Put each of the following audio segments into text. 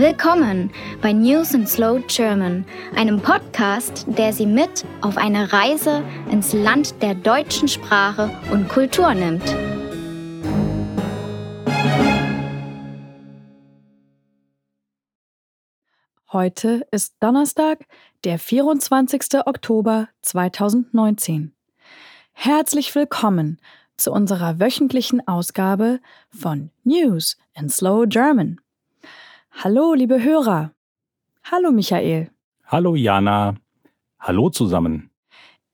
Willkommen bei News in Slow German, einem Podcast, der Sie mit auf eine Reise ins Land der deutschen Sprache und Kultur nimmt. Heute ist Donnerstag, der 24. Oktober 2019. Herzlich willkommen zu unserer wöchentlichen Ausgabe von News in Slow German. Hallo, liebe Hörer. Hallo, Michael. Hallo, Jana. Hallo zusammen.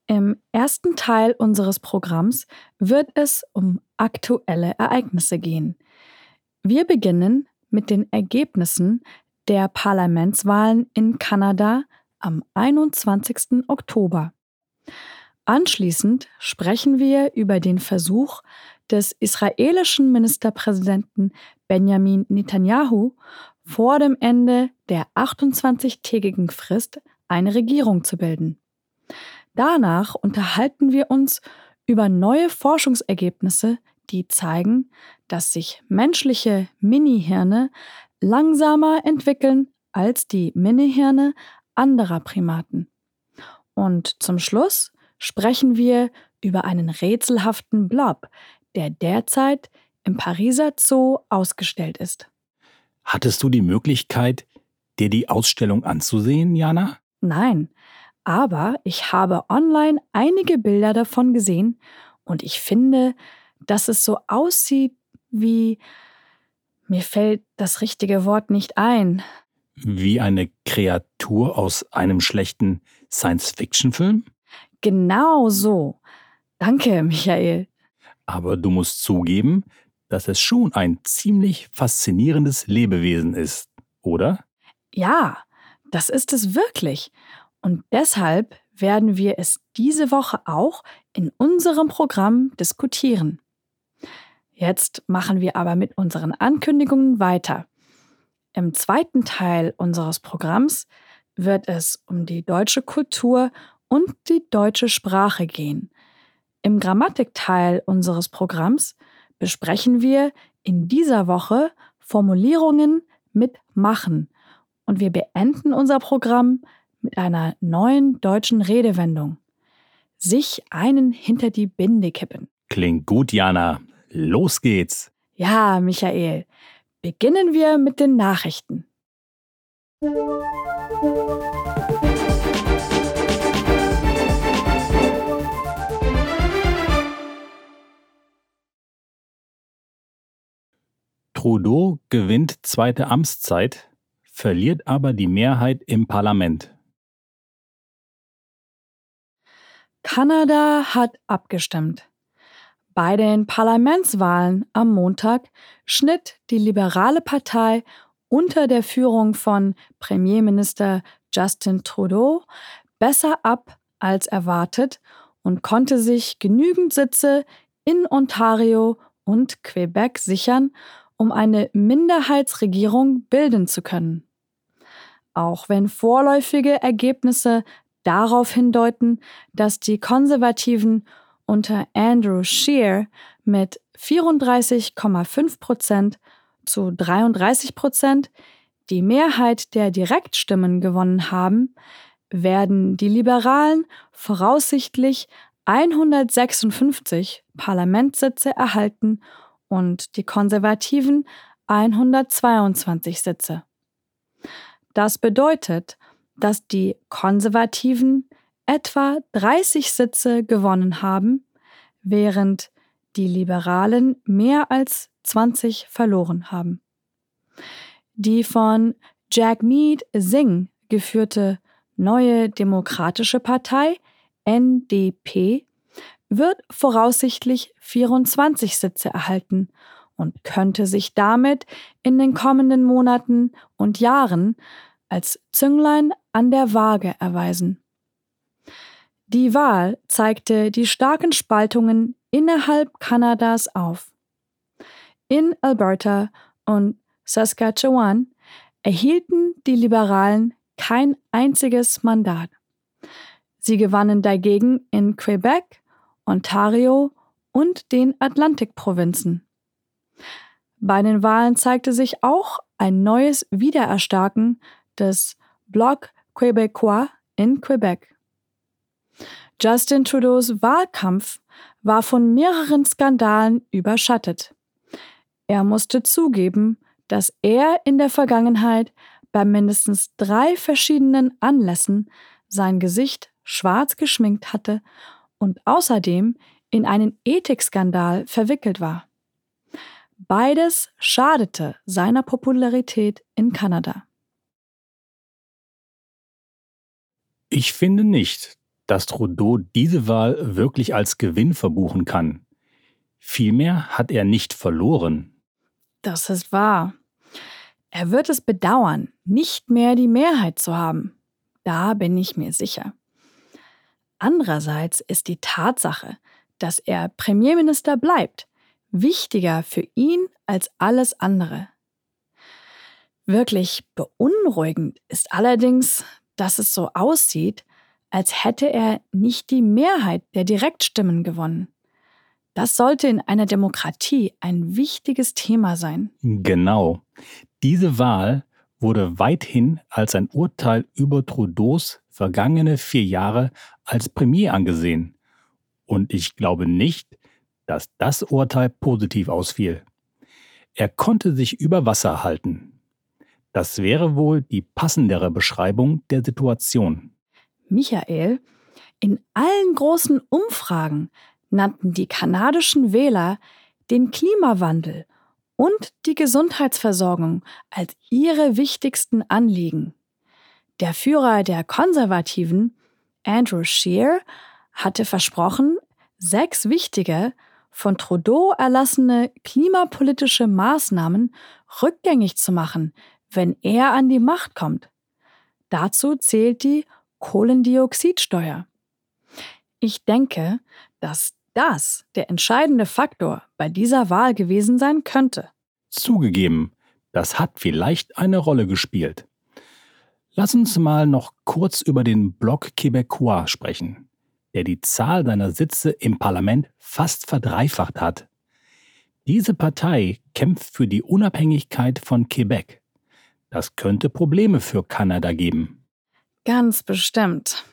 Im ersten Teil unseres Programms wird es um aktuelle Ereignisse gehen. Wir beginnen mit den Ergebnissen der Parlamentswahlen in Kanada am 21. Oktober. Anschließend sprechen wir über den Versuch des israelischen Ministerpräsidenten Benjamin Netanyahu vor dem Ende der 28-tägigen Frist eine Regierung zu bilden. Danach unterhalten wir uns über neue Forschungsergebnisse, die zeigen, dass sich menschliche Minihirne langsamer entwickeln als die Minihirne anderer Primaten. Und zum Schluss sprechen wir über einen rätselhaften Blob, der derzeit im Pariser Zoo ausgestellt ist. Hattest du die Möglichkeit, dir die Ausstellung anzusehen, Jana? Nein, aber ich habe online einige Bilder davon gesehen und ich finde, dass es so aussieht wie... Mir fällt das richtige Wort nicht ein. Wie eine Kreatur aus einem schlechten Science-Fiction-Film? Genau so. Danke, Michael. Aber du musst zugeben, dass es schon ein ziemlich faszinierendes Lebewesen ist, oder? Ja, das ist es wirklich. Und deshalb werden wir es diese Woche auch in unserem Programm diskutieren. Jetzt machen wir aber mit unseren Ankündigungen weiter. Im zweiten Teil unseres Programms wird es um die deutsche Kultur und die deutsche Sprache gehen. Im Grammatikteil unseres Programms besprechen wir in dieser Woche Formulierungen mit machen und wir beenden unser Programm mit einer neuen deutschen Redewendung. Sich einen hinter die Binde kippen. Klingt gut, Jana. Los geht's. Ja, Michael. Beginnen wir mit den Nachrichten. Trudeau gewinnt zweite Amtszeit, verliert aber die Mehrheit im Parlament. Kanada hat abgestimmt. Bei den Parlamentswahlen am Montag schnitt die liberale Partei unter der Führung von Premierminister Justin Trudeau besser ab als erwartet und konnte sich genügend Sitze in Ontario und Quebec sichern, um eine Minderheitsregierung bilden zu können. Auch wenn vorläufige Ergebnisse darauf hindeuten, dass die Konservativen unter Andrew Scheer mit 34,5 Prozent zu 33 Prozent die Mehrheit der Direktstimmen gewonnen haben, werden die Liberalen voraussichtlich 156 Parlamentssitze erhalten und die Konservativen 122 Sitze. Das bedeutet, dass die Konservativen etwa 30 Sitze gewonnen haben, während die Liberalen mehr als 20 verloren haben. Die von Jagmeet Singh geführte Neue Demokratische Partei NDP wird voraussichtlich 24 Sitze erhalten und könnte sich damit in den kommenden Monaten und Jahren als Zünglein an der Waage erweisen. Die Wahl zeigte die starken Spaltungen innerhalb Kanadas auf. In Alberta und Saskatchewan erhielten die Liberalen kein einziges Mandat. Sie gewannen dagegen in Quebec Ontario und den Atlantikprovinzen. Bei den Wahlen zeigte sich auch ein neues Wiedererstarken des Bloc Québécois in Quebec. Justin Trudeaus Wahlkampf war von mehreren Skandalen überschattet. Er musste zugeben, dass er in der Vergangenheit bei mindestens drei verschiedenen Anlässen sein Gesicht schwarz geschminkt hatte und außerdem in einen Ethikskandal verwickelt war. Beides schadete seiner Popularität in Kanada. Ich finde nicht, dass Trudeau diese Wahl wirklich als Gewinn verbuchen kann. Vielmehr hat er nicht verloren. Das ist wahr. Er wird es bedauern, nicht mehr die Mehrheit zu haben. Da bin ich mir sicher. Andererseits ist die Tatsache, dass er Premierminister bleibt, wichtiger für ihn als alles andere. Wirklich beunruhigend ist allerdings, dass es so aussieht, als hätte er nicht die Mehrheit der Direktstimmen gewonnen. Das sollte in einer Demokratie ein wichtiges Thema sein. Genau. Diese Wahl wurde weithin als ein Urteil über Trudeaus vergangene vier Jahre als Premier angesehen. Und ich glaube nicht, dass das Urteil positiv ausfiel. Er konnte sich über Wasser halten. Das wäre wohl die passendere Beschreibung der Situation. Michael, in allen großen Umfragen nannten die kanadischen Wähler den Klimawandel und die Gesundheitsversorgung als ihre wichtigsten Anliegen. Der Führer der Konservativen, Andrew Scheer, hatte versprochen, sechs wichtige, von Trudeau erlassene klimapolitische Maßnahmen rückgängig zu machen, wenn er an die Macht kommt. Dazu zählt die Kohlendioxidsteuer. Ich denke, dass das der entscheidende Faktor bei dieser Wahl gewesen sein könnte. Zugegeben, das hat vielleicht eine Rolle gespielt. Lass uns mal noch kurz über den Bloc Québécois sprechen, der die Zahl seiner Sitze im Parlament fast verdreifacht hat. Diese Partei kämpft für die Unabhängigkeit von Quebec. Das könnte Probleme für Kanada geben. Ganz bestimmt.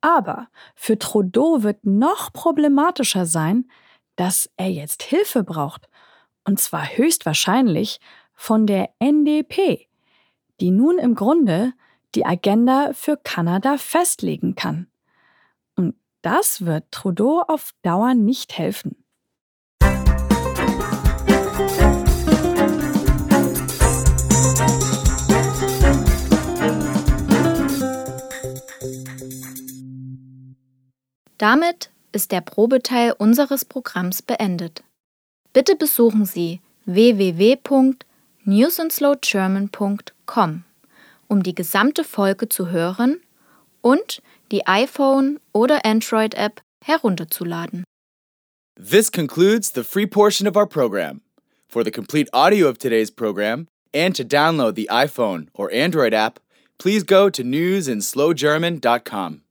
Aber für Trudeau wird noch problematischer sein, dass er jetzt Hilfe braucht. Und zwar höchstwahrscheinlich von der NDP, die nun im Grunde die Agenda für Kanada festlegen kann. Und das wird Trudeau auf Dauer nicht helfen. Damit ist der Probeteil unseres Programms beendet. Bitte besuchen Sie www.newsandslowgerman.com, um die gesamte Folge zu hören und die iPhone oder Android App herunterzuladen. This concludes the free portion of our program. For the complete audio of today's program and to download the iPhone or Android app, please go to newsandslowgerman.com.